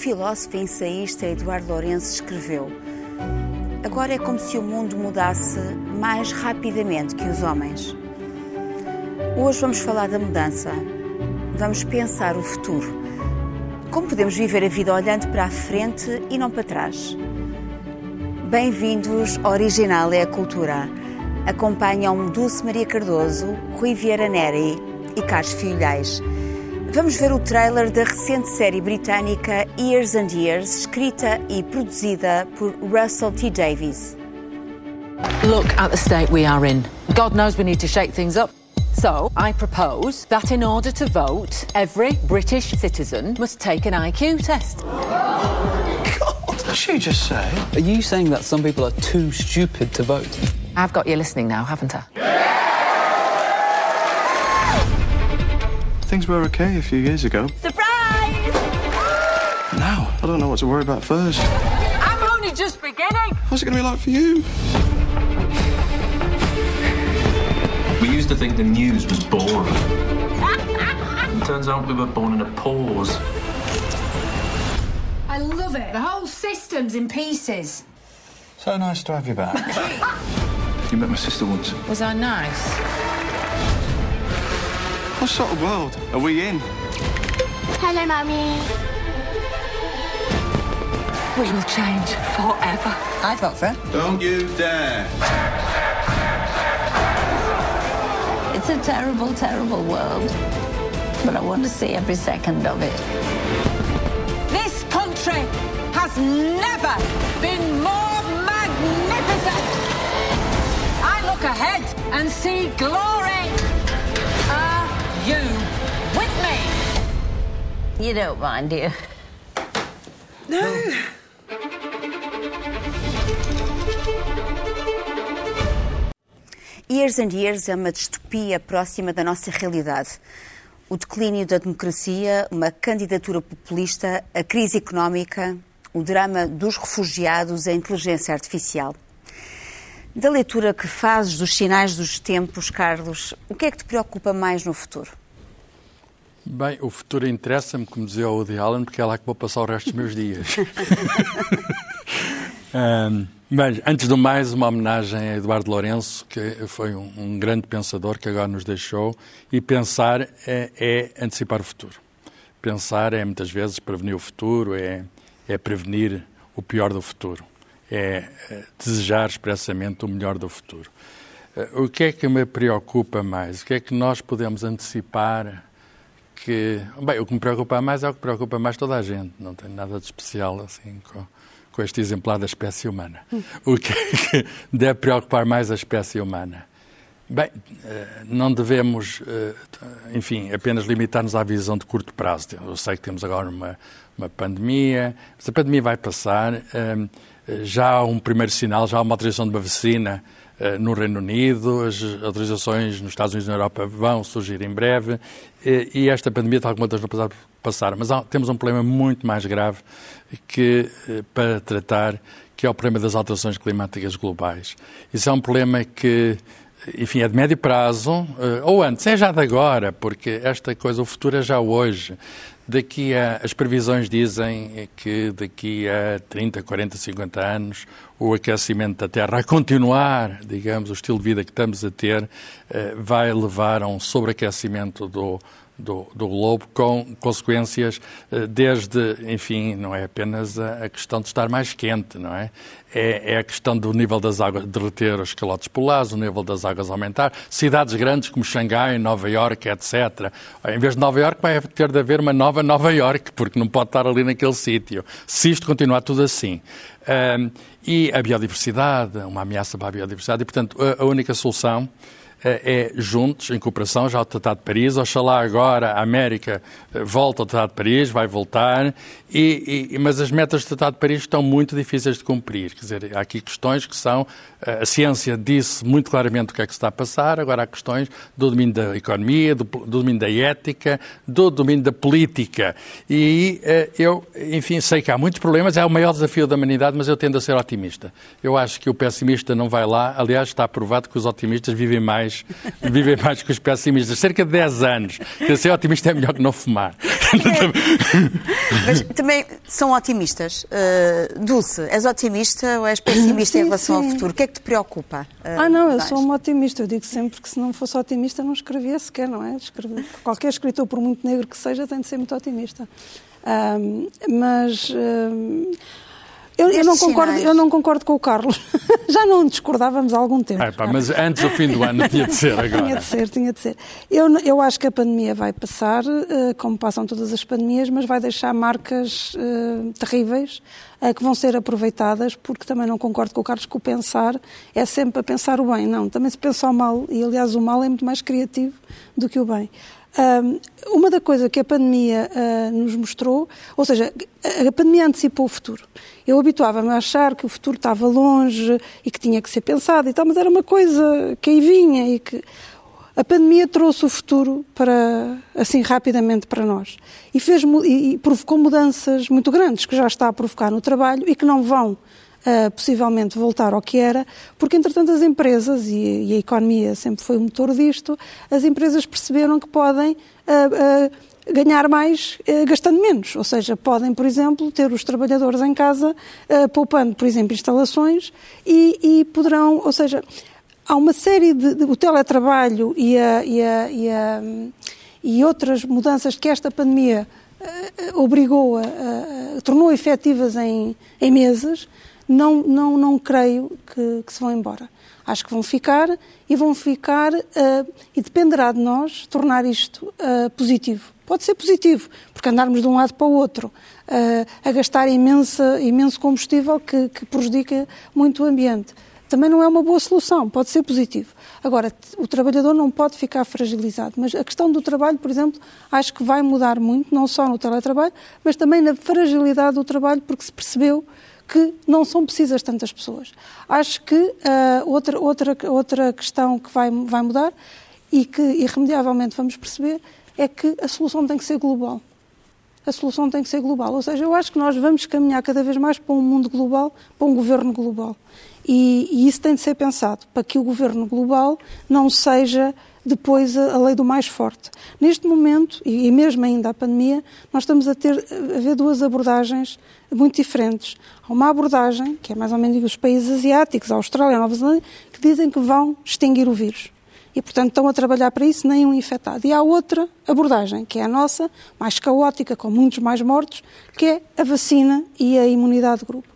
filósofo e ensaísta Eduardo Lourenço escreveu: Agora é como se o mundo mudasse mais rapidamente que os homens. Hoje vamos falar da mudança. Vamos pensar o futuro. Como podemos viver a vida olhando para a frente e não para trás? Bem-vindos ao Original é a Cultura. Acompanham-me Dulce Maria Cardoso, Rui Vieira Neri e Carlos Filhais. Vamos ver o trailer da recente série britânica Years and Years, escrita e produzida por Russell T. Davies. Look at the state we are in. God knows we need to shake things up. So, I propose that in order to vote, every British citizen must take an IQ test. What did she just say? Are you saying that some people are too stupid to vote? I've got you listening now, haven't I? Things were okay a few years ago. Surprise! Now, I don't know what to worry about first. I'm only just beginning. What's it going to be like for you? We used to think the news was boring. it turns out we were born in a pause. I love it. The whole system's in pieces. So nice to have you back. you met my sister once. Was I nice? What sort of world are we in? Hello, Mummy. We will change forever. I vote for it. Don't you dare. It's a terrible, terrible world. But I want to see every second of it. This country has never been more magnificent. I look ahead and see glory. You with me? You don't mind, do you? Years and Years é uma distopia próxima da nossa realidade. O declínio da democracia, uma candidatura populista, a crise económica, o drama dos refugiados, a inteligência artificial. Da leitura que fazes dos sinais dos tempos, Carlos, o que é que te preocupa mais no futuro? Bem, o futuro interessa-me, como dizia o Woody Allen, porque é lá que vou passar o resto dos meus dias. um, bem, antes do mais, uma homenagem a Eduardo Lourenço, que foi um, um grande pensador que agora nos deixou. E pensar é, é, antecipar o futuro. Pensar é, muitas vezes, prevenir o futuro, é, é prevenir o pior do futuro. É, é desejar expressamente o melhor do futuro. Uh, o que é que me preocupa mais? O que é que nós podemos antecipar que. Bem, o que me preocupa mais é o que preocupa mais toda a gente. Não tem nada de especial assim com, com este exemplar da espécie humana. O que é que deve preocupar mais a espécie humana? Bem, não devemos, enfim, apenas limitar-nos à visão de curto prazo. Eu sei que temos agora uma, uma pandemia, mas a pandemia vai passar. Já há um primeiro sinal, já há uma autorização de uma vacina no Reino Unido, as autorizações nos Estados Unidos e na Europa vão surgir em breve e esta pandemia, tal como outras passado, passaram. Mas há, temos um problema muito mais grave que, para tratar, que é o problema das alterações climáticas globais. Isso é um problema que, enfim, é de médio prazo, ou antes, é já de agora, porque esta coisa, o futuro é já hoje. Daqui a, as previsões dizem que daqui a 30, 40, 50 anos o aquecimento da Terra a continuar, digamos, o estilo de vida que estamos a ter, vai levar a um sobreaquecimento do, do, do, com consequências desde, enfim, não é apenas a, a questão de estar mais quente, não é? é? É, a questão do nível das águas derreter os calotes polares, o nível das águas aumentar, cidades grandes como Xangai, Nova Iorque, etc. Em vez de Nova Iorque vai ter de haver uma nova Nova Iorque, porque não pode estar ali naquele sítio, se isto continuar tudo assim. Um, e a biodiversidade, uma ameaça para a biodiversidade, e portanto a, a única solução é juntos, em cooperação, já o Tratado de Paris. Oxalá agora a América volta ao Tratado de Paris, vai voltar, e, e, mas as metas do Tratado de Paris estão muito difíceis de cumprir. Quer dizer, há aqui questões que são. A ciência disse muito claramente o que é que se está a passar, agora há questões do domínio da economia, do, do domínio da ética, do domínio da política. E eu, enfim, sei que há muitos problemas, é o maior desafio da humanidade, mas eu tendo a ser otimista. Eu acho que o pessimista não vai lá, aliás, está provado que os otimistas vivem mais mais, vivem mais que os pessimistas. Cerca de 10 anos. Quer ser otimista é melhor que não fumar. Mas também são otimistas. Uh, Dulce, és otimista ou és pessimista Sim, em relação sim. ao futuro? O que é que te preocupa? uh, Ah, não, eu mais? sou uma otimista. Eu digo sempre que se não fosse otimista não escrevia sequer, não é? Escrever- Qualquer escritor, por muito negro que seja, tem de ser muito otimista. Mas eu, eu não concordo, sinais. eu não concordo com o Carlos. Já não discordávamos há algum tempo. É, pá, mas antes do fim do ano tinha de ser Tinha agora. de ser, tinha de ser. Eu, eu acho que a pandemia vai passar, eh, como passam todas as pandemias, mas vai deixar marcas eh, terríveis eh, que vão ser aproveitadas, porque também não concordo com o Carlos que o pensar é sempre a pensar o bem. Não, também se pensa o mal, e aliás o mal é muito mais criativo do que o bem. Uma da coisa que a pandemia ah, nos mostrou, ou seja, a, pandemia antecipou o futuro. Eu habituava-me a achar que o futuro estava longe e que tinha que ser pensado e tal, mas era uma coisa que aí vinha e que a pandemia trouxe o futuro para assim rapidamente para nós e fez e provocou mudanças muito grandes que já está a provocar no trabalho e que não vão ah, possivelmente voltar ao que era, porque entretanto as empresas, e, e a economia sempre foi o motor disto, as empresas perceberam que podem ah, ah, ganhar mais ah, gastando menos, ou seja, podem, por exemplo, ter os trabalhadores em casa ah, poupando, por exemplo, instalações e, e poderão, ou seja, há uma série de, de- o teletrabalho e, a- e a- e a- e outras mudanças que esta pandemia eh, eh, obrigou a- a- tornou efetivas em, em meses, não, não, não creio que, que se vão embora. Acho que vão ficar e vão ficar eh, e dependerá de nós tornar isto eh, positivo. Pode ser positivo, porque andarmos de um lado para o outro eh, a gastar imenso combustível que, que prejudica muito o ambiente também não é uma boa solução, pode ser positivo. Agora, o trabalhador não pode ficar fragilizado, mas a questão do trabalho, por exemplo, acho que vai mudar muito, não só no teletrabalho, mas também na fragilidade do trabalho, porque se percebeu que não são precisas tantas pessoas. Acho que ah, outra, outra, outra questão que vai, vai mudar e que irremediavelmente vamos perceber é que a solução tem que ser global a solução tem que ser global. Ou seja, eu acho que nós vamos caminhar cada vez mais para um mundo global, para um governo global. E, e isso tem de ser pensado, para que o governo global não seja depois a, a lei do mais forte. Neste momento, e, e mesmo ainda a pandemia, nós estamos a ter a ver duas abordagens muito diferentes. Há uma abordagem, que é mais ou menos os países asiáticos, a Austrália, a Nova Zelândia, que dizem que vão extinguir o vírus e, portanto, estão a trabalhar para isso, nenhum infectado. E há outra abordagem, que é a nossa, mais caótica, com muitos mais mortos, que é a vacina e a imunidade de grupo.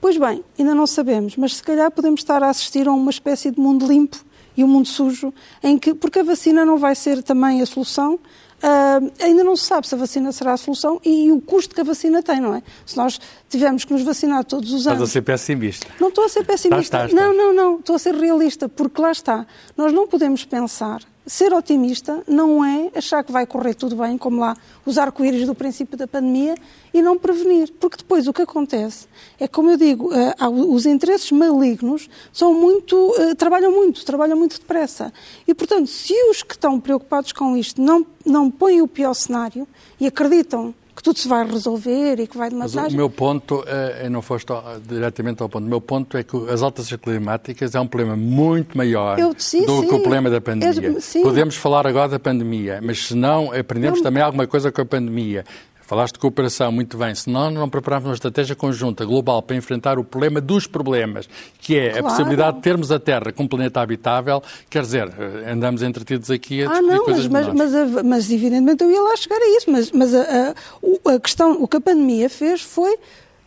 Pois bem, ainda não sabemos, mas se calhar podemos estar a assistir a uma espécie de mundo limpo e um mundo sujo, em que, porque a vacina não vai ser também a solução, ah, ainda não se sabe se a vacina será a solução e o custo que a vacina tem, não é? Se nós tivermos que nos vacinar todos os Estás anos. a ser pessimista. Não estou a ser pessimista. Estás, estás, não, estás. não, não. Estou a ser realista, porque lá está. Nós não podemos pensar. Ser otimista não é achar que vai correr tudo bem, como lá os arco-íris do princípio da pandemia, e não prevenir. Porque depois o que acontece é, como eu digo, eh, os interesses malignos são muito, eh, trabalham muito, trabalham muito depressa. E, portanto, se os que estão preocupados com isto não, não põem o pior cenário e acreditam que tudo se vai resolver e que vai de Mas o meu ponto, eu não foste diretamente ao ponto, o meu ponto é que as alterações climáticas é um problema muito maior Eu- sim, do sim. que o problema da pandemia. Eu-. Podemos falar agora da pandemia, mas se não aprendemos Não. também alguma coisa com a pandemia. Falaste de cooperação, muito bem. Se nós não prepararmos uma estratégia conjunta, global, para enfrentar o problema dos problemas, que é a Claro. possibilidade de termos a Terra como planeta habitável, quer dizer, eh, andamos entretidos aqui a Ah, discutir não, coisas mas, mas, mas, a- mas evidentemente eu ia lá chegar a isso. Mas, mas a, a- a questão, o que a pandemia fez foi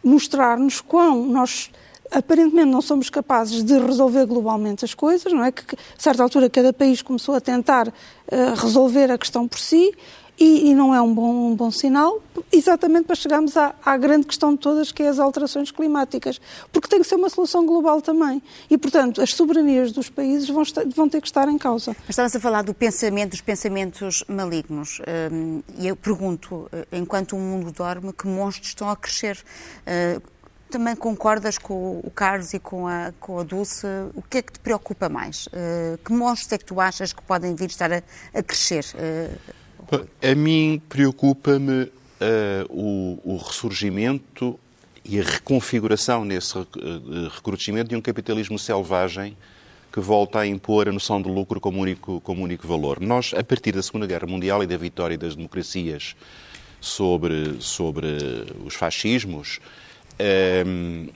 mostrar-nos quão nós aparentemente não somos capazes de resolver globalmente as coisas, não é? Que, a certa altura cada país começou a tentar eh, resolver a questão por si e, e não é um bom, um bom sinal, exatamente para chegarmos à, à grande questão de todas, que é as alterações climáticas. Porque tem que ser uma solução global também. E, portanto, as soberanias dos países vão, estar- vão ter que estar em causa. Mas Estávamos a falar do pensamento, dos pensamentos malignos. Hum, e eu pergunto, eh, enquanto o mundo dorme, que monstros estão a crescer? Eh, também concordas com o Carlos e com a, com a Dulce? O que é que te preocupa mais? Eh, que monstros é que tu achas que podem vir estar a, a crescer? Eh, A mim preocupa-me eh, o, o ressurgimento e a reconfiguração nesse eh, recrudescimento de um capitalismo selvagem que volta a impor a noção de lucro como único, como único valor. Nós, a partir da Segunda Guerra Mundial e da vitória das democracias sobre, sobre os fascismos, ehm,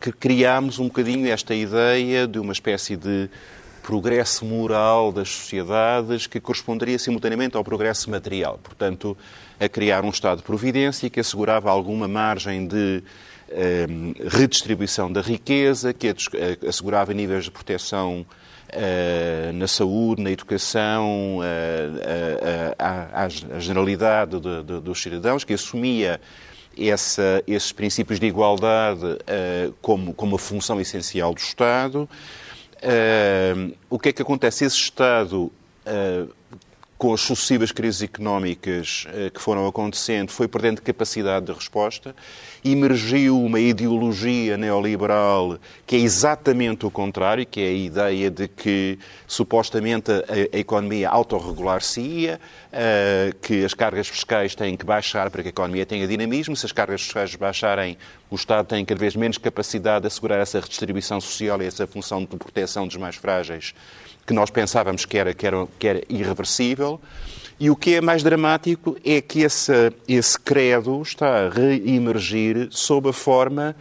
que criámos um bocadinho esta ideia de uma espécie de progresso moral das sociedades que corresponderia simultaneamente ao progresso material. Portanto, a criar um Estado de providência que assegurava alguma margem de eh, redistribuição da riqueza, que assegurava níveis de proteção eh, na saúde, na educação, eh, à, generalidade de, de, dos cidadãos, que assumia essa, esses princípios de igualdade como, como a função essencial do Estado. O que é que acontece? Esse Estado com as sucessivas crises económicas eh, que foram acontecendo, foi perdendo capacidade de resposta, emergiu uma ideologia neoliberal que é exatamente o contrário, que é a ideia de que supostamente a, a economia autorregular-se-ia, uh, que as cargas fiscais têm que baixar para que a economia tenha dinamismo, se as cargas fiscais baixarem, o Estado tem cada vez menos capacidade de assegurar essa redistribuição social e essa função de proteção dos mais frágeis que nós pensávamos que era, que era, que era irreversível. E o que é mais dramático é que esse, esse credo está a reemergir sob a forma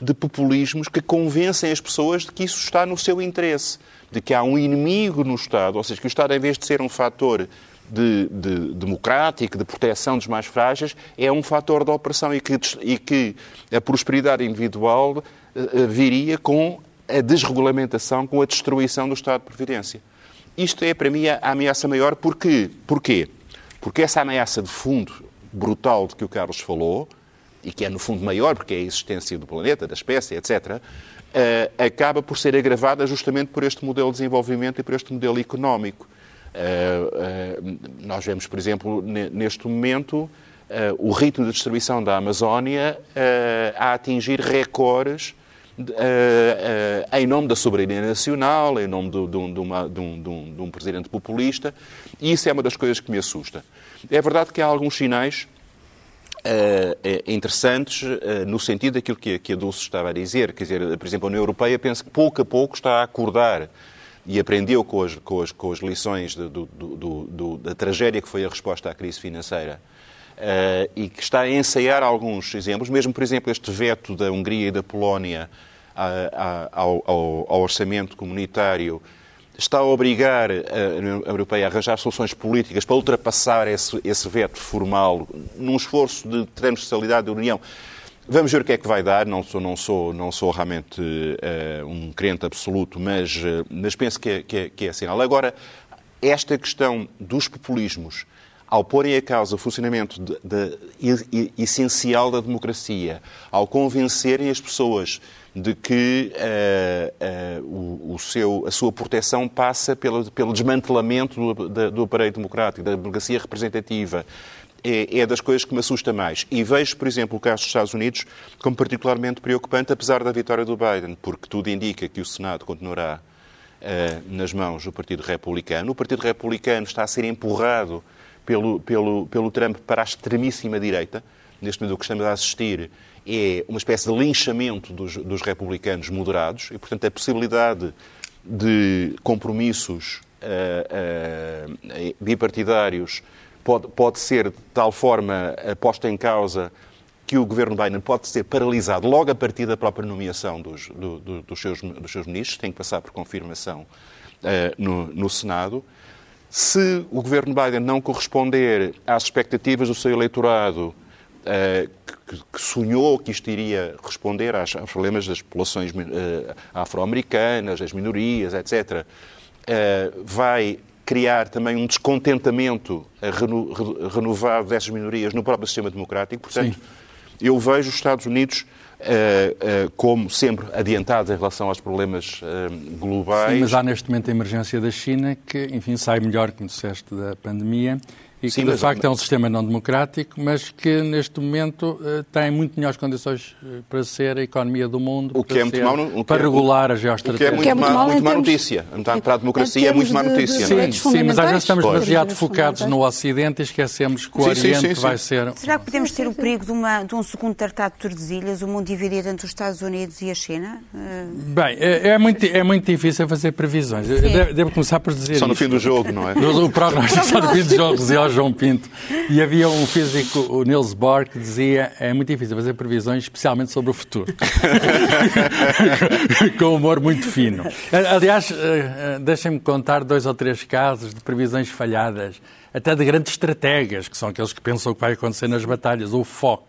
de populismos que convencem as pessoas de que isso está no seu interesse, de que há um inimigo no Estado, ou seja, que o Estado, em vez de ser um fator de, de, democrático, de proteção dos mais frágeis, é um fator de opressão e que, e que a prosperidade individual uh, viria com a desregulamentação com a destruição do Estado de Previdência. Isto é, para mim, a ameaça maior. Porquê? Porquê? Porque essa ameaça de fundo brutal de que o Carlos falou, e que é no fundo maior, porque é a existência do planeta, da espécie, etc., uh, acaba por ser agravada justamente por este modelo de desenvolvimento e por este modelo económico. Uh, uh, nós vemos, por exemplo, neste momento, o ritmo de destruição da Amazónia a atingir recordes em nome da soberania nacional, em nome de, de, uma, de, um, de, um, presidente populista, e isso é uma das coisas que me assusta. É verdade que há alguns sinais interessantes no sentido daquilo que, que a Dulce estava a dizer. Quer dizer, por exemplo, a União Europeia penso que pouco a pouco está a acordar e aprendeu com as, com as, com as lições do, do, do, da tragédia que foi a resposta à crise financeira uh, e que está a ensaiar alguns exemplos, mesmo, por exemplo, este veto da Hungria e da Polónia ao, ao orçamento comunitário está a obrigar a União Europeia a arranjar soluções políticas para ultrapassar esse, esse veto formal num esforço de transversalidade da União. Vamos ver o que é que vai dar. Não sou, não sou, não sou realmente uh, um crente absoluto, mas, uh, mas penso que é, que, é, que é sinal. Agora, esta questão dos populismos ao porem a causa o funcionamento de, de, essencial da democracia, ao convencerem as pessoas de que uh, uh, o, o, seu, a sua proteção passa pelo, pelo desmantelamento do, do, aparelho democrático, da democracia representativa, é, é, das coisas que me assusta mais. E vejo, por exemplo, o caso dos Estados Unidos como particularmente preocupante, apesar da vitória do Biden, porque tudo indica que o Senado continuará uh, nas mãos do Partido Republicano. O Partido Republicano está a ser empurrado pelo, pelo, pelo Trump para a extremíssima direita. Neste momento, o que estamos a assistir é uma espécie de linchamento dos, dos republicanos moderados e, portanto, a possibilidade de compromissos uh, uh, bipartidários pode, pode ser de tal forma posta em causa que o governo Biden pode ser paralisado logo a partir da própria nomeação dos, do, do, dos, seus, dos seus ministros, tem que passar por confirmação uh, no, no Senado. Se o governo Biden não corresponder às expectativas do seu eleitorado, uh, que, sonhou que isto iria responder aos, problemas das populações uh, afro-americanas, das minorias, etc., eh, vai criar também um descontentamento reno, renovado dessas minorias no próprio sistema democrático. Portanto, Sim. eu vejo os Estados Unidos eh, eh, como sempre adiantados em relação aos problemas eh, globais. Sim, mas há neste momento a emergência da China, que, enfim, sai melhor, como disseste, da pandemia e Sim, que de facto é um sistema não democrático, mas que neste momento eh, tem muito melhores condições eh, para ser a economia do mundo, O que para, é muito ser- no- o que para é- regular a O que é geoestratégia. muito, Que é muito má, muito má notícia. Para, para a em democracia é muito má de- notícia. de não é? Sim, sim, mas às vezes estamos pois. demasiado focados no Ocidente e esquecemos que o Sim, Oriente sim, sim. vai ser. Será que podemos ter o perigo de, uma- de um segundo tratado de Tordesilhas, o mundo dividido entre os Estados Unidos e a China? Eh, Bem, é, é muito, é muito difícil fazer previsões. Devo, devo começar por dizer Só no isto. fim do jogo, não é? O prognóstico só no fim dos jogos João Pinto. E havia um físico, o Niels Bohr, que dizia é muito difícil fazer previsões, especialmente sobre o futuro. Com humor muito fino. Aliás, eh, eh, deixem-me contar dois ou três casos de previsões falhadas, até de grandes estrategas, que são aqueles que pensam o que vai acontecer nas batalhas. O Foch,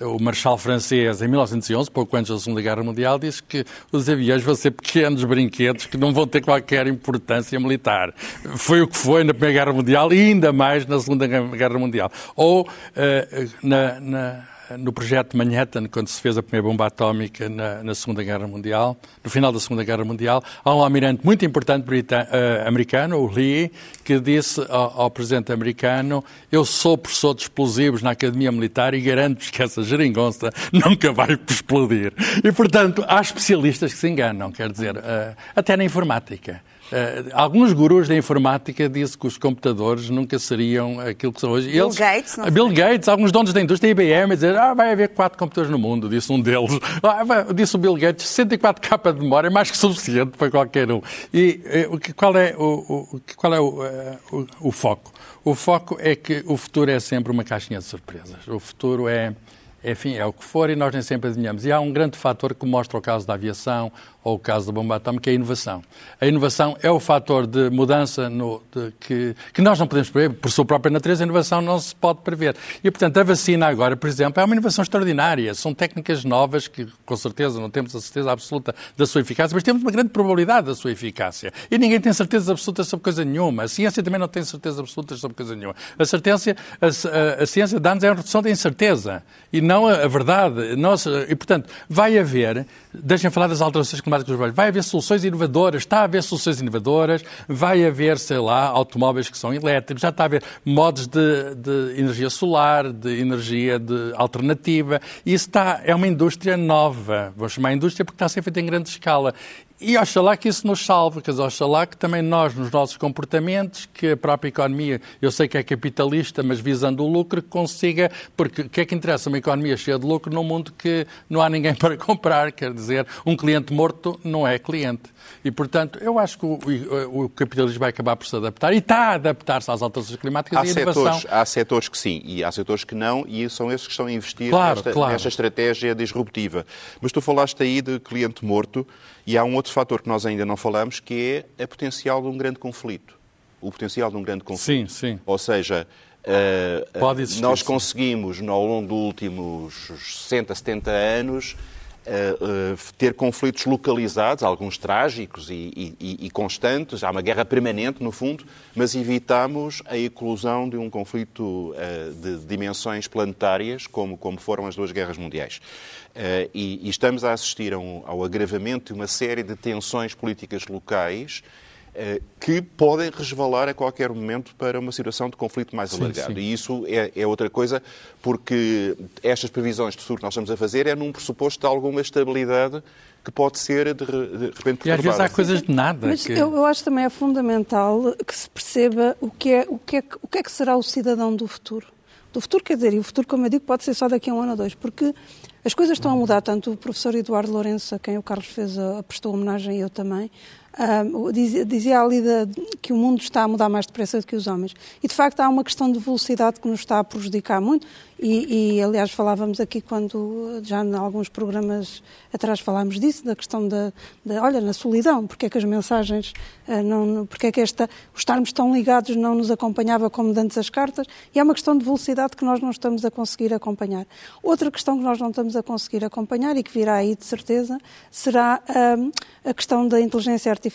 o marechal francês, em 1911, pouco antes da Segunda Guerra Mundial, disse que os aviões vão ser pequenos brinquedos que não vão ter qualquer importância militar. Foi o que foi na Primeira Guerra Mundial e ainda mais na Segunda Guerra Mundial. Ou eh, na- na no projeto Manhattan, quando se fez a primeira bomba atómica na, na Segunda Guerra Mundial, no final da Segunda Guerra Mundial, há um almirante muito importante eh, americano, o Lee, que disse ao, ao presidente americano: Eu sou professor de explosivos na Academia Militar e garanto-vos que essa geringonça nunca vai explodir. E, portanto, há especialistas que se enganam, quer dizer, eh, até na informática. Eh, alguns gurus da informática dizem que os computadores nunca seriam aquilo que são hoje. Bill Gates, não Bill Gates, alguns donos da indústria, IBM, dizer ah, vai haver quatro computadores no mundo, disse um deles. Ah, vai- disse o Bill Gates, 64 capa de memória é mais que suficiente para qualquer um. E o que- qual é, o, o- qual é o, eh, o- o foco? O foco é que o futuro é sempre uma caixinha de surpresas. O futuro é, enfim, é o que for e nós nem sempre adivinhamos. E há um grande fator que mostra o caso da aviação ou o caso da bomba atómica, que é a inovação. A inovação é o fator de mudança no- de- que, que nós não podemos prever. Por sua própria natureza, a inovação não se pode prever. E, portanto, a vacina agora, por exemplo, é uma inovação extraordinária. São técnicas novas que, com certeza, não temos a certeza absoluta da sua eficácia, mas temos uma grande probabilidade da sua eficácia. E ninguém tem certeza absoluta sobre coisa nenhuma. A ciência também não tem certeza absoluta sobre coisa nenhuma. A, certeza, a, a- a ciência dá-nos é a redução da incerteza e não a, a verdade. Nós, e, portanto, vai haver, deixem falar das alterações climáticas globais, vai haver soluções inovadoras, está a haver soluções inovadoras, vai haver, sei lá, automóveis que são elétricos, já está a haver modos de, de energia solar, de energia de alternativa. Isso está, é uma indústria nova, vou chamar indústria porque está a ser feita em grande escala. E oxalá que isso nos salve, quer dizer, oxalá que também nós, nos nossos comportamentos, que a própria economia, eu sei que é capitalista, mas visando o lucro, consiga, porque o que é que interessa uma economia cheia de lucro num mundo que não há ninguém para comprar, quer dizer, um cliente morto não é cliente. E, portanto, eu acho que o, o- o capitalismo vai acabar por se adaptar e está a adaptar-se às alterações climáticas Há e a inovação. setores, há setores que sim e há setores que não, e são esses que estão a investir Claro, nesta, claro. nesta estratégia disruptiva. Mas tu falaste aí de cliente morto, e há um outro fator que nós ainda não falamos, que é a potencial de um grande conflito. O potencial de um grande conflito. Sim, sim. Ou seja, eh, Pode existir, nós conseguimos, ao longo dos últimos 60, 70 anos, eh, eh, ter conflitos localizados, alguns trágicos e, e- e constantes, há uma guerra permanente, no fundo, mas evitamos a eclosão de um conflito eh, de dimensões planetárias, como, como foram as duas guerras mundiais. Eh, e, e estamos a assistir a um- ao agravamento de uma série de tensões políticas locais eh, que podem resvalar a qualquer momento para uma situação de conflito mais Sim, alargado. sim. E isso é, é outra coisa, porque estas previsões de futuro que nós estamos a fazer é num pressuposto de alguma estabilidade que pode ser de, de repente E às vezes há perturbada. coisas de nada. Mas que... eu, eu acho também é fundamental que se perceba o que, é, o, que é, o que é que será o cidadão do futuro. Do futuro, quer dizer, e o futuro, como eu digo, pode ser só daqui a um ano ou dois, porque as coisas estão a mudar. Tanto o professor Eduardo Lourenço, a quem o Carlos fez a, prestou homenagem, eu também, dizia, ali que o mundo está a mudar mais depressa do que os homens. E, de facto, há uma questão de velocidade que nos está a prejudicar muito. E, e, aliás, falávamos aqui quando, já em alguns programas atrás falámos disso, da questão da, da olha, na solidão, porque é que as mensagens, ah, não, porque é que esta, os estarmos tão ligados não nos acompanhava como dantes as cartas, e é uma questão de velocidade que nós não estamos a conseguir acompanhar. Outra questão que nós não estamos a conseguir acompanhar e que virá aí de certeza, será a questão da inteligência artificial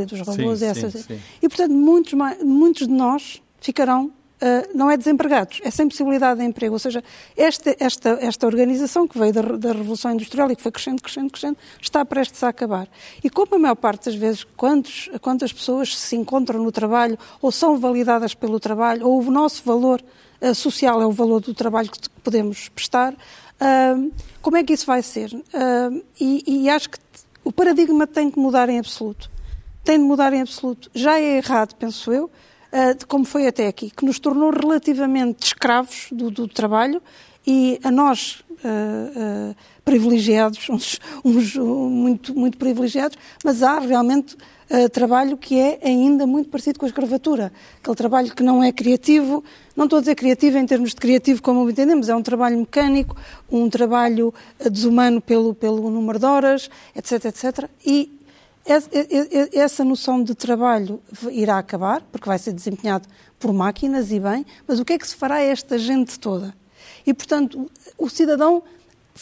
e dos robôs. Sim, e essas- sim, sim. E, portanto, muitos, muitos de nós ficarão uh, não é desempregados, é sem possibilidade de emprego. Ou seja, esta, esta, esta organização que veio da, da Revolução Industrial e que foi crescendo, crescendo, crescendo, está prestes a acabar. E como a maior parte das vezes, quantos, quantas pessoas se encontram no trabalho ou são validadas pelo trabalho, ou o nosso valor uh, social é o valor do trabalho que podemos prestar, uh, como é que isso vai ser? E, e acho que o paradigma tem que mudar em absoluto. Tem de mudar em absoluto. Já é errado, penso eu, uh, de como foi até aqui, que nos tornou relativamente escravos do, do trabalho e a nós, uh, uh, privilegiados, uns, uns, muito, muito privilegiados, mas há realmente trabalho que é ainda muito parecido com a escravatura. Aquele trabalho que não é criativo, não estou a dizer criativo em termos de criativo como entendemos, é um trabalho mecânico, um trabalho desumano pelo, pelo número de horas, etc, etc. E essa noção de trabalho irá acabar, porque vai ser desempenhado por máquinas e bem, mas o que é que se fará a esta gente toda? E, portanto, o cidadão,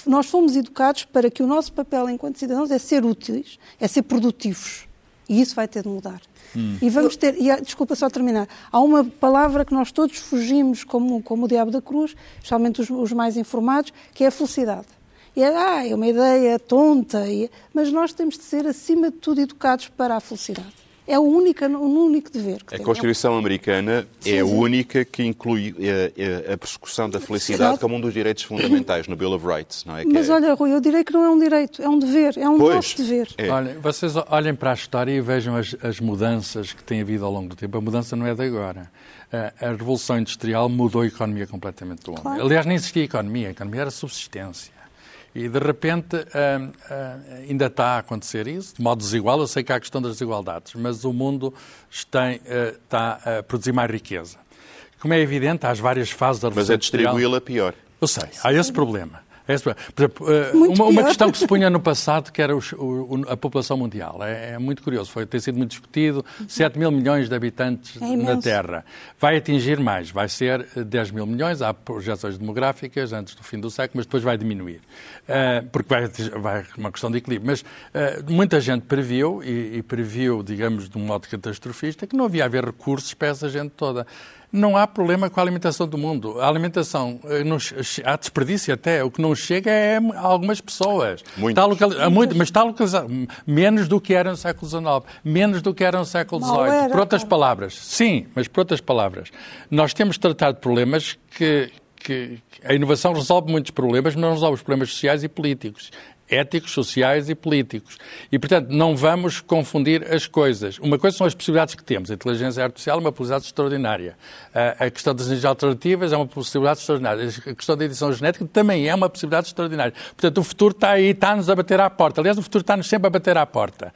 nós fomos educados para que o nosso papel enquanto cidadãos é ser úteis, é ser produtivos. E isso vai ter de mudar. Hum. E vamos ter, e, desculpa só terminar, há uma palavra que nós todos fugimos como, como o diabo da cruz, especialmente os, os mais informados, que é a felicidade. E é, ah, é uma ideia tonta, e, mas nós temos de ser, acima de tudo, educados para a felicidade. É o único, o único dever que A Constituição americana sim, é a única que inclui a, eh, a, eh, a persecução da felicidade como um dos direitos fundamentais no Bill of Rights, não é? Mas é... olha, Rui, eu direi que não é um direito, é um dever, é um pois, nosso dever. É. Olha, vocês olhem para a história e vejam as, as, mudanças que têm havido ao longo do tempo. A mudança não é de agora. A, a Revolução Industrial mudou a economia completamente do homem. Claro. Aliás, nem existia economia, a economia era subsistência. E de repente uh, uh, ainda está a acontecer isso, de modo desigual. Eu sei que há a questão das desigualdades, mas o mundo está, uh, está a produzir mais riqueza. Como é evidente, há as várias fases da Mas é distribuí-la pior. Eu sei, há esse problema. É eh, uma, uma, questão que se punha no passado, que era os, o, a população mundial. É, é, muito curioso, foi, tem sido muito discutido. 7 mil milhões de habitantes é na Terra. Vai atingir mais, vai ser 10 mil milhões. Há projeções demográficas antes do fim do século, mas depois vai diminuir. Uh, porque vai, vai uma questão de equilíbrio. Mas uh, muita gente previu, e, e previu, digamos, de um modo catastrofista, que não havia haver recursos para essa gente toda não há problema com a alimentação do mundo. A alimentação, eh, há desperdício até. O que não chega é a algumas pessoas. Está local, muito, mas está localizado. Menos do que era no século XIX. Menos do que era no século XVIII. Por outras palavras. Sim, mas por outras palavras. Nós temos tratado problemas que, que a inovação resolve muitos problemas, mas não resolve os problemas sociais e políticos éticos, sociais e políticos. E, portanto, não vamos confundir as coisas. Uma coisa são as possibilidades que temos. A inteligência artificial é uma possibilidade extraordinária. A questão das energias alternativas é uma possibilidade extraordinária. A questão da edição genética também é uma possibilidade extraordinária. Portanto, o futuro está aí, está-nos a bater à porta. Aliás, o futuro está-nos sempre a bater à porta.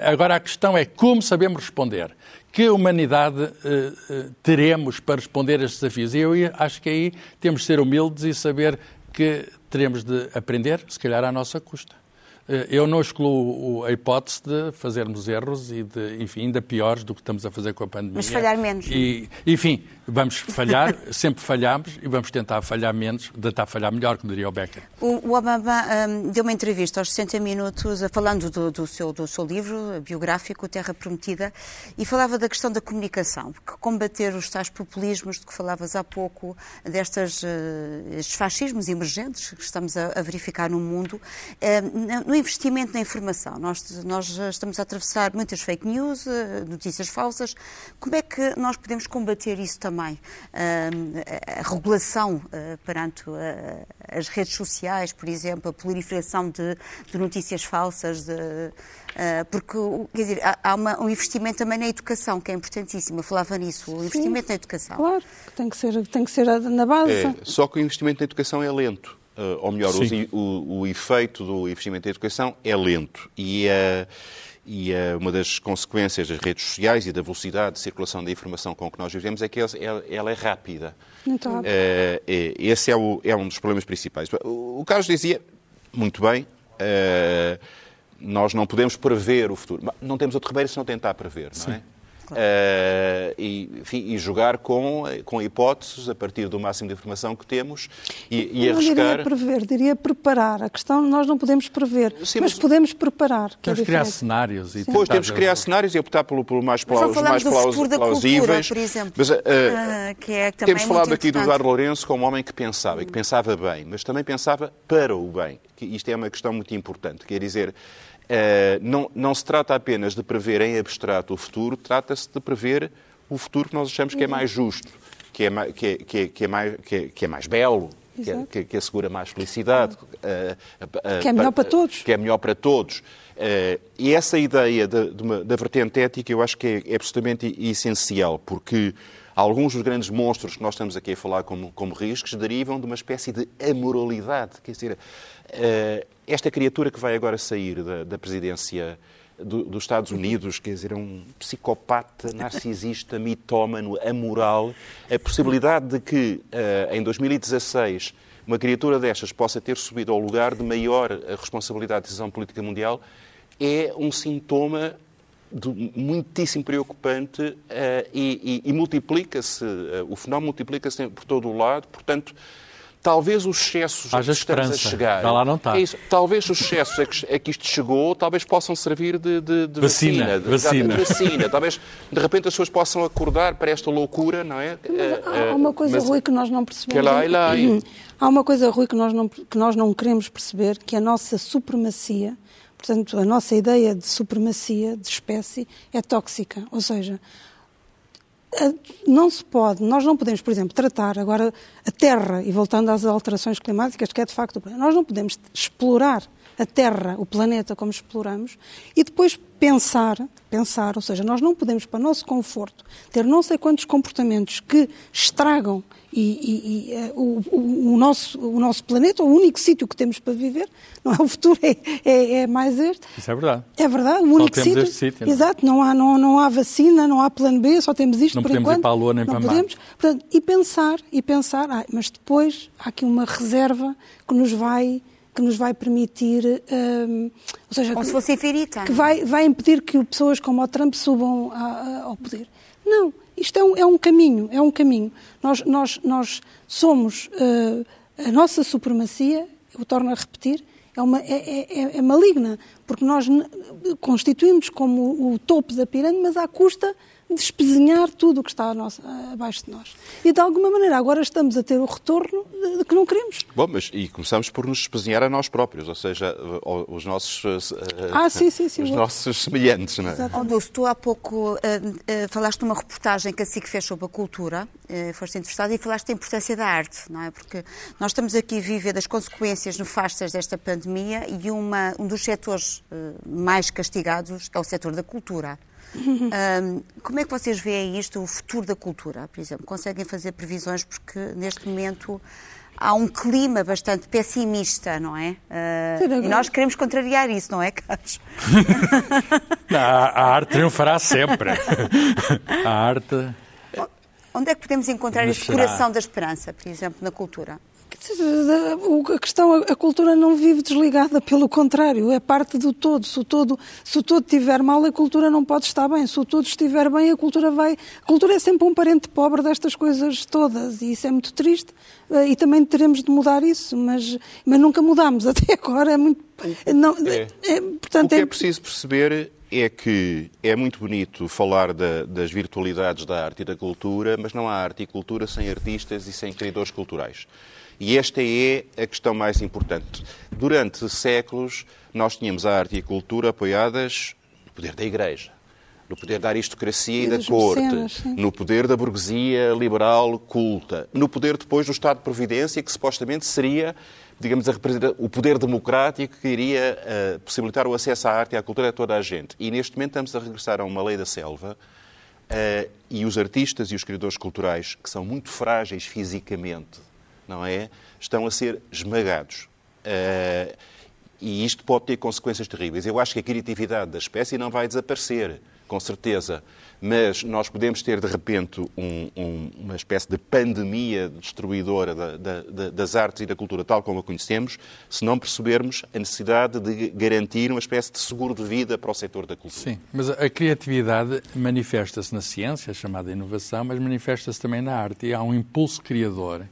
Agora, a questão é como sabemos responder que humanidade uh, uh, teremos para responder a estes desafios. E eu acho que aí temos de ser humildes e saber que teremos de aprender, se calhar à nossa custa. Eh, eu não excluo a hipótese de fazermos erros e de, enfim, ainda piores do que estamos a fazer com a pandemia. Mas falhar menos. E, enfim, vamos falhar, sempre falhamos e vamos tentar falhar menos, tentar falhar melhor, como diria o Becker. O, o Obama um, deu uma entrevista aos 60 minutos, falando do, do, seu, do seu livro biográfico, Terra Prometida, e falava da questão da comunicação, que combater os tais populismos de que falavas há pouco, destes uh, estes fascismos emergentes que estamos a, a verificar no mundo, uh, no investimento na informação. Nós, nós estamos a atravessar muitas fake news, uh, notícias falsas. Como é que nós podemos combater isso também? a regulação uh, perante uh, as redes sociais, por exemplo, a proliferação de, de notícias falsas, de, porque quer dizer, há uma, um investimento também na educação, que é importantíssimo. Eu falava nisso, o investimento Sim, na educação. Claro, tem que ser, tem que ser na base. É, só que o investimento na educação é lento. Uh, ou melhor, o, o, o, efeito do investimento na educação é lento. E uh, e uh, uma das consequências das redes sociais e da velocidade de circulação da informação com que nós vivemos é que ela é rápida. Então. Uh, esse é, o, é, um dos problemas principais. O Carlos dizia, muito bem, uh, nós não podemos prever o futuro. Não temos outro remédio se não tentar prever, não é? Uh, e, enfim, e, jogar com, com hipóteses a partir do máximo de informação que temos e, e não arriscar. diria prever, diria preparar. A questão nós não podemos prever, Sim, mas, mas, podemos preparar. Que temos é criar cenários. E pois, temos que criar cenários e optar pelo, pelo mais, plaus, mais plaus, plausíveis. Cultura, por exemplo, mas, uh, uh, que é temos falado aqui do Eduardo Lourenço como um homem que pensava, e que pensava bem, mas também pensava para o bem. Que isto é uma questão muito importante. Quer dizer, Uh, não, não se trata apenas de prever em abstrato o futuro, trata-se de prever o futuro que nós achamos que é mais justo, que é, que é, que é, que é mais, que é, que é mais belo, que, é, que, assegura mais felicidade. Uh, uh, que é melhor para todos. Que é melhor para todos. e essa ideia de, de uma, da vertente ética eu acho que é, é absolutamente essencial, porque alguns dos grandes monstros que nós estamos aqui a falar como, como riscos derivam de uma espécie de amoralidade. Quer dizer, esta criatura que vai agora sair da, da presidência do, dos Estados Unidos, quer dizer, é um psicopata, narcisista, mitómano, amoral, a possibilidade de que uh, em 2016 uma criatura destas possa ter subido ao lugar de maior responsabilidade de decisão política mundial é um sintoma de, muitíssimo preocupante uh, e, e, e multiplica-se, uh, o fenómeno multiplica-se por todo o lado, portanto, talvez os excessos Haja a que estamos a chegar. lá não está. É isso, talvez os excessos a que, a que isto chegou, talvez possam servir de, de, de vacina. Vacina. De, vacina. talvez de repente as pessoas possam acordar para esta loucura, não é? Mas há uma coisa, Mas, Rui, que nós não percebemos. Que lá, lá, há uma coisa, Rui, que nós, não, que nós não queremos perceber, que a nossa supremacia, portanto, a nossa ideia de supremacia de espécie é tóxica. Ou seja, não se pode, nós não podemos, por exemplo, tratar agora a Terra, e voltando às alterações climáticas, que é de facto, nós não podemos explorar a Terra, o planeta como exploramos, e depois pensar, pensar, ou seja, nós não podemos, para o nosso conforto, ter não sei quantos comportamentos que estragam e, e, e uh, o, o, nosso, o nosso planeta, o único sítio que temos para viver, não é o futuro, é, é, é mais este. Isso é verdade. É verdade, o só único sítio. sítio não? É? Exato, não há, não, não há vacina, não há plano B, só temos isto não por podemos enquanto. ir para a Lua nem não para podemos. Portanto, e pensar, e pensar, ah, mas depois há aqui uma reserva que nos vai que nos vai permitir, um, ou seja, como que, se fosse infinita. Que vai, vai impedir que pessoas como o Trump subam a, a, ao poder. Não, isto é um, é um caminho, é um caminho. Nós, nós, nós somos, uh, a nossa supremacia, eu torno a repetir, é, uma, é, é, é maligna, porque nós constituímos como o topo da pirâmide, mas à custa despezinhar tudo o que está nosso, abaixo de nós. E de alguma maneira agora estamos a ter o retorno de, de, que não queremos. Bom, mas e começamos por nos despezinhar a nós próprios, ou seja, os nossos, uh, ah, sim, sim, sim, os nossos semelhantes. Não é? Oh, Dulce, tu há pouco uh, uh, falaste numa reportagem que a SIC fez sobre a cultura, foste entrevistada e falaste da importância da arte, não é? Porque nós estamos aqui a viver das consequências nefastas desta pandemia e uma, um dos setores mais castigados é o setor da cultura. Um, como é que vocês veem isto, o futuro da cultura, por exemplo? Conseguem fazer previsões porque neste momento há um clima bastante pessimista, não é? Uh, e nós queremos contrariar isso, não é, Carlos? a, a arte triunfará sempre. a arte. Onde é que podemos encontrar esse coração da esperança, por exemplo, na cultura? A questão, a cultura não vive desligada, pelo contrário, é parte do todo. Se o todo, se o todo estiver mal, a cultura não pode estar bem. Se o todo estiver bem, a cultura vai. A cultura é sempre um parente pobre destas coisas todas e isso é muito triste eh, e também teremos de mudar isso, mas, mas nunca mudamos até agora. É muito. Não, é. É, portanto, o que é, é preciso perceber é que é muito bonito falar da, das virtualidades da arte e da cultura, mas não há arte e cultura sem artistas e sem criadores culturais. E esta é a questão mais importante. Durante séculos, nós tínhamos a arte e a cultura apoiadas no poder da Igreja, no poder da aristocracia e, da corte, no poder da burguesia liberal culta, no poder depois do Estado de Providência, que supostamente seria, digamos, o poder democrático que iria uh, possibilitar o acesso à arte e à cultura a toda a gente. E neste momento estamos a regressar a uma lei da selva uh, e os artistas e os criadores culturais, que são muito frágeis fisicamente, não é? Estão a ser esmagados. Uh, e isto pode ter consequências terríveis. Eu acho que a criatividade da espécie não vai desaparecer, com certeza. Mas nós podemos ter, de repente, um, um, uma espécie de pandemia destruidora da, da, das artes e da cultura, tal como a conhecemos, se não percebermos a necessidade de garantir uma espécie de seguro de vida para o setor da cultura. Sim, mas a criatividade manifesta-se na ciência, chamada inovação, mas manifesta-se também na arte. E há um impulso criador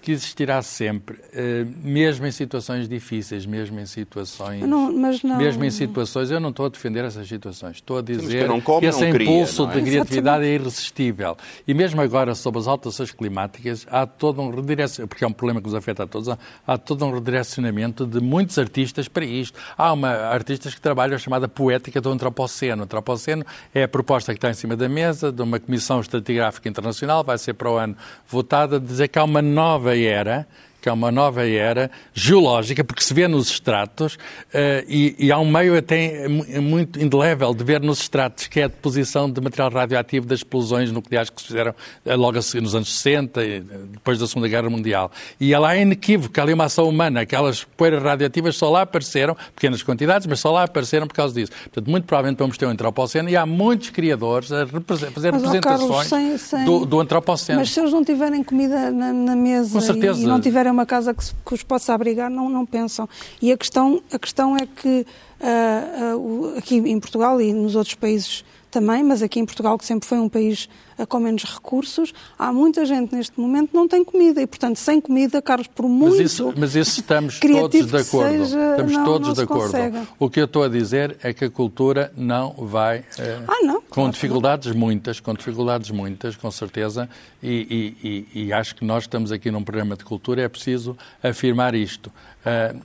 que existirá sempre, eh, mesmo em situações difíceis, mesmo em situações, não, mas não... mesmo em situações, eu não estou a defender essas situações, estou a dizer Sim, come, que esse cria, impulso é? de criatividade é irresistível. E mesmo agora, sob as alterações climáticas, há todo um redirecionamento, porque é um problema que nos afeta a todos, há todo um redirecionamento de muitos artistas para isto. Há uma, artistas que trabalham a chamada poética do antropoceno. O antropoceno é a proposta que está em cima da mesa de uma comissão estratigráfica internacional, vai ser para o ano votada, de dizer que há uma nova nova era que é uma nova era geológica, porque se vê nos estratos, uh, e, e, há um meio até muito indelével de ver nos estratos, que é a deposição de material radioativo das explosões nucleares que se fizeram uh, logo nos anos 60, e, depois da Segunda Guerra Mundial. E ela é inequívoca, ali uma ação humana, aquelas poeiras radioativas só lá apareceram, pequenas quantidades, mas só lá apareceram por causa disso. Portanto, muito provavelmente vamos ter um antropoceno, e há muitos criadores a fazer mas, representações Carlos, sem, sem... Do, do, antropoceno. Mas se eles não tiverem comida na, na mesa e não tiverem uma casa que, que os possa abrigar, não, não pensam. E a questão, a questão é que uh, uh, aqui em Portugal e nos outros países também, mas aqui em Portugal, que sempre foi um país uh, com menos recursos, há muita gente neste momento que não tem comida e, portanto, sem comida, Carlos, por muito Mas isso, mas isso estamos todos de acordo. Seja, estamos não, todos não de acordo. Consegue. O que eu estou a dizer é que a cultura não vai... Uh, ah, não. Com claro dificuldades muitas, com dificuldades muitas, com certeza, e, e, e, e acho que nós estamos aqui num programa de cultura, é preciso afirmar isto. Uh,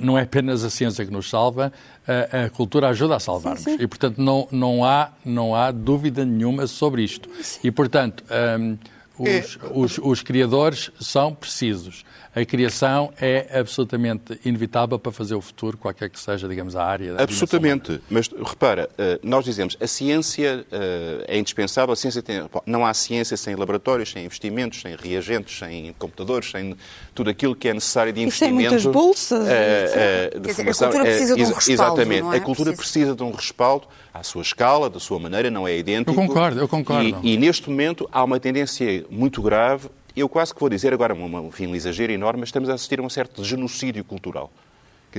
não é apenas a ciência que nos salva, uh, a cultura ajuda a salvar-nos. E, portanto, não, não, há, não há dúvida nenhuma sobre isto. Sim. E, portanto, um, os, é... os, os criadores são precisos a criação é absolutamente inevitável para fazer o futuro, qualquer que seja, digamos, a área. Da absolutamente. Mas repara, eh, nós dizemos a ciência eh, é indispensável, a ciência tem, não há ciência sem laboratórios, sem investimentos, sem reagentes, sem computadores, sem tudo aquilo que é necessário de investimento. E sem muitas bolsas. Uh, de formação. a cultura precisa de um respaldo. Exatamente. É? A cultura precisa de um respaldo à sua escala, da sua maneira, não é idêntico. Eu concordo, eu concordo. E, e neste momento há uma tendência muito grave eu quase que vou dizer agora, um, enfim, um exagero enorme, mas estamos a assistir a um certo genocídio cultural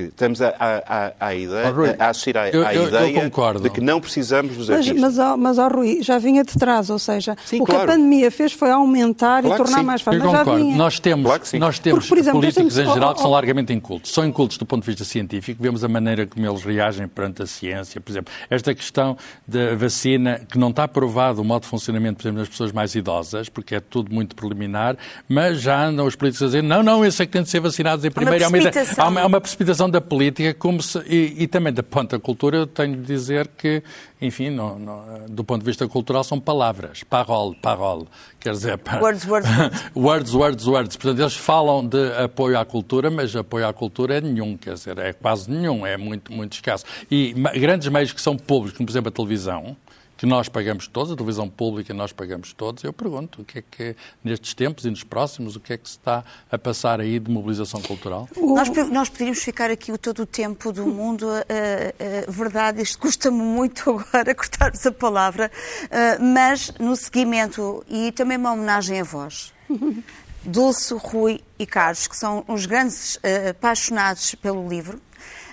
estamos a, a, a, a ideia, oh, a assistir à, eu, eu, ideia eu de que não precisamos dos artistas. Mas, mas, mas oh, Rui, já vinha de trás, ou seja, sim, o claro. que a pandemia fez foi aumentar claro e tornar mais fácil. Eu concordo. Vinha... Nós temos, claro nós temos Porque, exemplo, políticos em geral que são largamente incultos. São incultos do ponto de vista científico, vemos a maneira como eles reagem perante a ciência. Por exemplo, esta questão da vacina, que não está provado o modo de funcionamento, por exemplo, nas pessoas mais idosas, porque é tudo muito preliminar, mas já andam os políticos a dizer não, não, esse é que tem de ser vacinados em primeiro. Há uma, há precipitação da política como se, e, e, também da ponto da cultura, eu tenho de dizer que, enfim, não, não, do ponto de vista cultural, são palavras. Parole, parole. Quer dizer, words, words, words, words, words. Portanto, eles falam de apoio à cultura, mas apoio à cultura é nenhum, quer dizer, é quase nenhum, é muito, muito escasso. E grandes meios que são públicos, como por exemplo a televisão, que nós pagamos todos, a televisão pública nós pagamos todos, eu pergunto o que é que, nestes tempos e nos próximos, o que é que se está a passar aí de mobilização cultural? Nós, nós poderíamos ficar aqui o todo o tempo do mundo, uh, uh, verdade, isto custa-me muito agora cortarmos a palavra, uh, mas no seguimento, e também uma homenagem a vós, Dulce, Rui e Carlos, que são os grandes apaixonados pelo livro,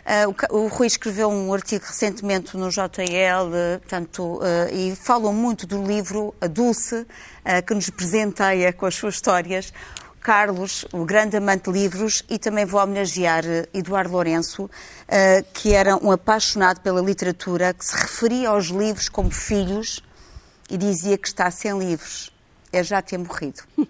Uh, o, o, Rui escreveu um artigo recentemente no JL, uh, portanto, uh, e falam muito do livro A Dulce, que nos presenteia com as suas histórias. Carlos, o grande amante de livros, e também vou homenagear Eduardo Lourenço, que era um apaixonado pela literatura, que se referia aos livros como filhos e dizia que está sem livros. É já ter morrido.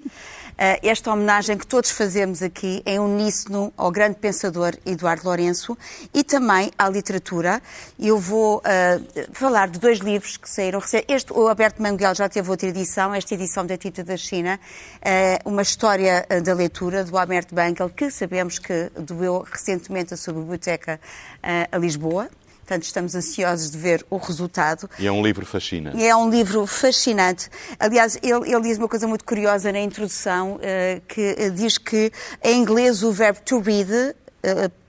Eh, esta homenagem que todos fazemos aqui em uníssono ao grande pensador Eduardo Lourenço e também à literatura. Eu vou uh, falar de dois livros que saíram Este, o Alberto Manguel já teve outra edição, esta edição da Tita da China, uh, uma história da leitura do Alberto Manguel, que sabemos que doeu recentemente a sua biblioteca uh, a Lisboa. Portanto, estamos ansiosos de ver o resultado. E é um livro fascinante. É um livro fascinante. Aliás, ele, ele diz uma coisa muito curiosa na introdução, uh, que diz que em inglês o verbo to read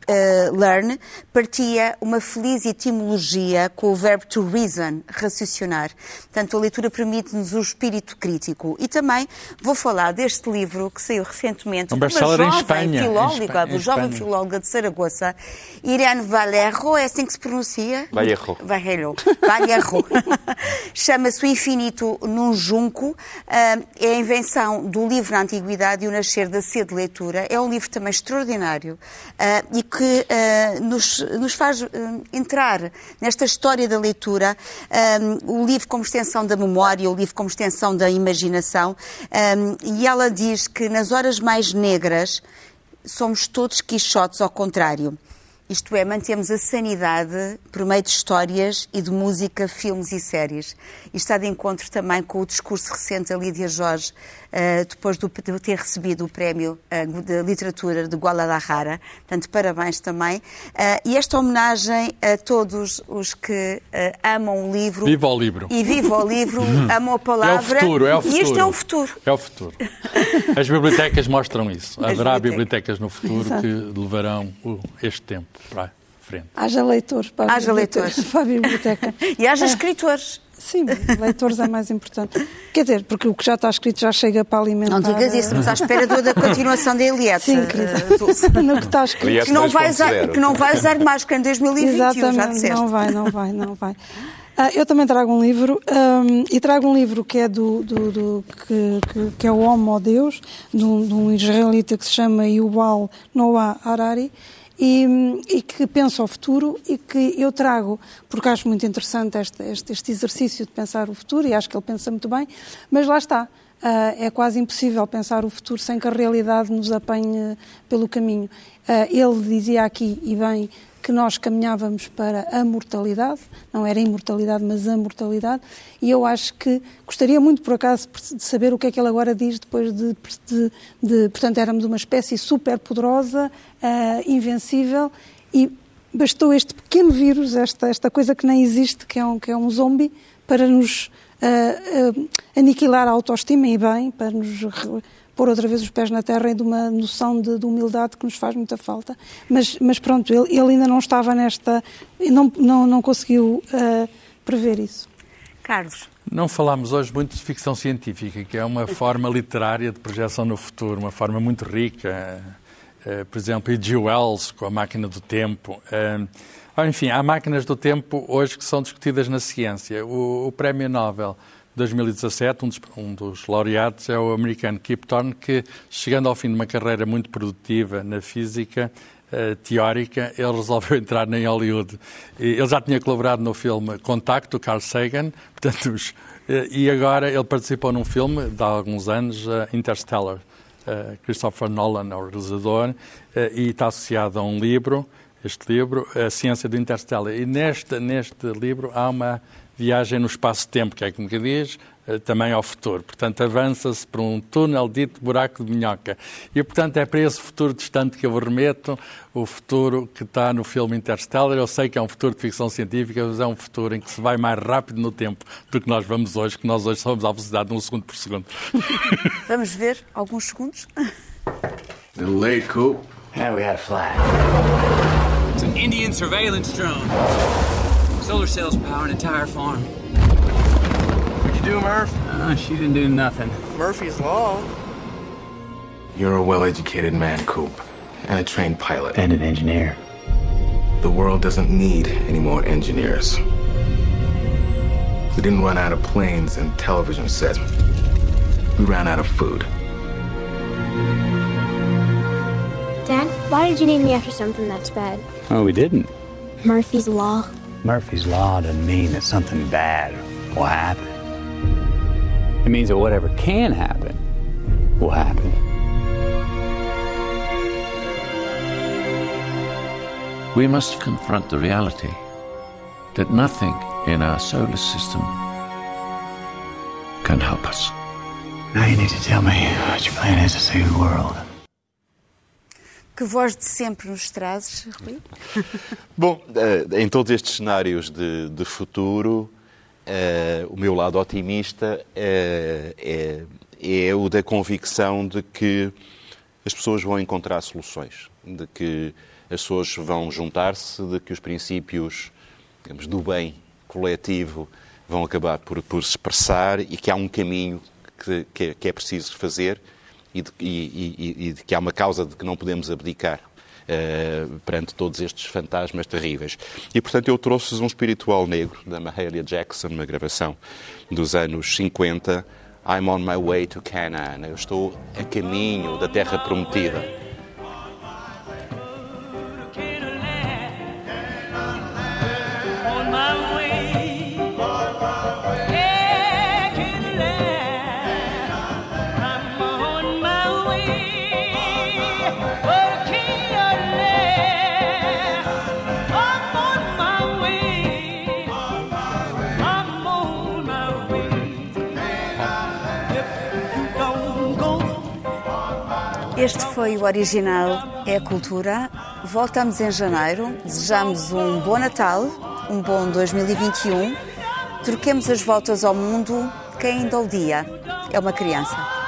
uh, uh, learn, partia uma feliz etimologia com o verbo to reason, raciocinar. Portanto, a leitura permite-nos o espírito crítico. E também vou falar deste livro que saiu recentemente Um de uma jovem Espanha, filóloga, uma jovem filóloga de Saragoça, Irene Vallejo, é assim que se pronuncia? Vallejo. Vallejo. Vallejo. Chama-se O Infinito num Junco. Ah, É a invenção do livro na Antiguidade e o nascer da sede de leitura. É um livro também extraordinário ah, e que ah, nos, nos faz ah, entrar nesta história da leitura. Ah, o livro como extensão da memória, o livro como extensão da imaginação. Ah, E ela diz que nas horas mais negras somos todos quixotes ao contrário. Isto é, mantemos a sanidade por meio de histórias e de música, filmes e séries. E está de encontro também com o discurso recente da Lídia Jorge, eh, depois de ter recebido o prémio eh, de literatura de Guadalajara. Portanto, parabéns também. Eh, e esta homenagem a todos os que amam o livro. Viva o livro. E viva o livro, amam a É o palavra. futuro, é o futuro. E isto é o futuro. É o futuro. As bibliotecas mostram isso. As Haverá bibliotecas. bibliotecas no futuro Exato. que levarão este tempo para a frente. Haja leitores para a Haja biblioteca- leitores. para a biblioteca. E haja escritores. Sim, leitores é mais importante. Quer dizer, porque o que já está escrito já chega para alimentar. Não digas isso, estamos à espera do- da continuação da Eliette. Sim, querida. eh, Dulce. no que está escrito. Que não, vai usar, 3.0. que não vai usar máscara em 2021, já Exatamente, disseste. não vai, não vai, não vai. Ah, eu também trago um livro, ahm, e trago um livro que é do, do- do- que, que- que é o Homo Deus, de um, de um israelita que se chama Yuval Noah Harari, e, e que pensa o futuro e que eu trago, porque acho muito interessante este, este, este exercício de pensar o futuro, e acho que ele pensa muito bem, mas lá está. Ah, é quase impossível pensar o futuro sem que a realidade nos apanhe pelo caminho. Ah, ele dizia aqui, e bem, que nós caminhávamos para a mortalidade, não era imortalidade, mas a mortalidade, e eu acho que gostaria muito, por acaso, de saber o que é que ele agora diz depois de, de, de portanto, éramos uma espécie super poderosa, ah, invencível, e bastou este pequeno vírus, esta, esta coisa que nem existe, que é um, que é um zombie, para nos ah, ah, aniquilar a autoestima e bem, para nos pôr outra vez os pés na terra e de uma noção de, de humildade que nos faz muita falta. Mas, mas pronto, ele, ele ainda não estava nesta, não, não, não conseguiu ah, prever isso. Carlos, Não falámos hoje muito de ficção científica, que é uma forma literária de projeção no futuro, uma forma muito rica. Eh, Por exemplo, E.G. Wells com a máquina do tempo. Eh, ora, Enfim, há máquinas do tempo hoje que são discutidas na ciência. O, o Prémio Nobel 2017, um dos, um dos laureados é o americano Kip Thorne, que, chegando ao fim de uma carreira muito produtiva na física, eh, teórica, ele resolveu entrar em Hollywood. E Ele já tinha colaborado no filme Contacto, Carl Sagan, portanto, eh, e agora ele participou num filme de há alguns anos, eh, Interstellar. Christopher Nolan é o realizador e está associado a um livro, este livro, A Ciência do Interstellar. E neste, neste livro há uma viagem no espaço-tempo, que é como que diz, eh, também ao futuro. Portanto, avança-se por um túnel dito buraco de minhoca. E, portanto, é para esse futuro distante que eu remeto, o futuro que está no filme Interstellar. Eu sei que é um futuro de ficção científica, mas é um futuro em que se vai mais rápido no tempo do que nós vamos hoje, que nós hoje somos à velocidade de um segundo por segundo. vamos ver alguns segundos. Little late, Coop. Yeah, we had a flag. It's an Indian surveillance drone. Solar cells power an entire farm. What'd you do, Murph? Uh, she didn't do nothing. Murphy's Law. You're a well educated man, Coop, and a trained pilot. And an engineer. The world doesn't need any more engineers. We didn't run out of planes and television sets. We ran out of food. Dad, why did you name me after something that's bad? Oh, we didn't. Murphy's Law. Murphy's Law doesn't mean that something bad will happen. It means that whatever can happen will happen. We must confront the reality that nothing in our solar system can help us. Now you need to tell me what your plan is to save the world. Que voz de sempre nos trazes, Rui? Bom, eh, em todos estes cenários de, de futuro, eh, o meu lado otimista eh, é, é o da convicção de que as pessoas vão encontrar soluções, de que as pessoas vão juntar-se, de que os princípios digamos, do bem coletivo vão acabar por, por se expressar e que há um caminho que, que, é, que é preciso fazer e de, e, e, e de que há uma causa de que não podemos abdicar. Uh, perante todos estes fantasmas terríveis. E, portanto, eu trouxe-vos um espiritual negro da Mahalia Jackson, uma gravação dos anos 50, I'm on my way to Canaan. Eu estou a caminho da terra prometida. Foi o original É a Cultura. Voltamos em janeiro. Desejamos um bom Natal, um bom 2021. Troquemos as voltas ao mundo. Quem ainda o dia é uma criança.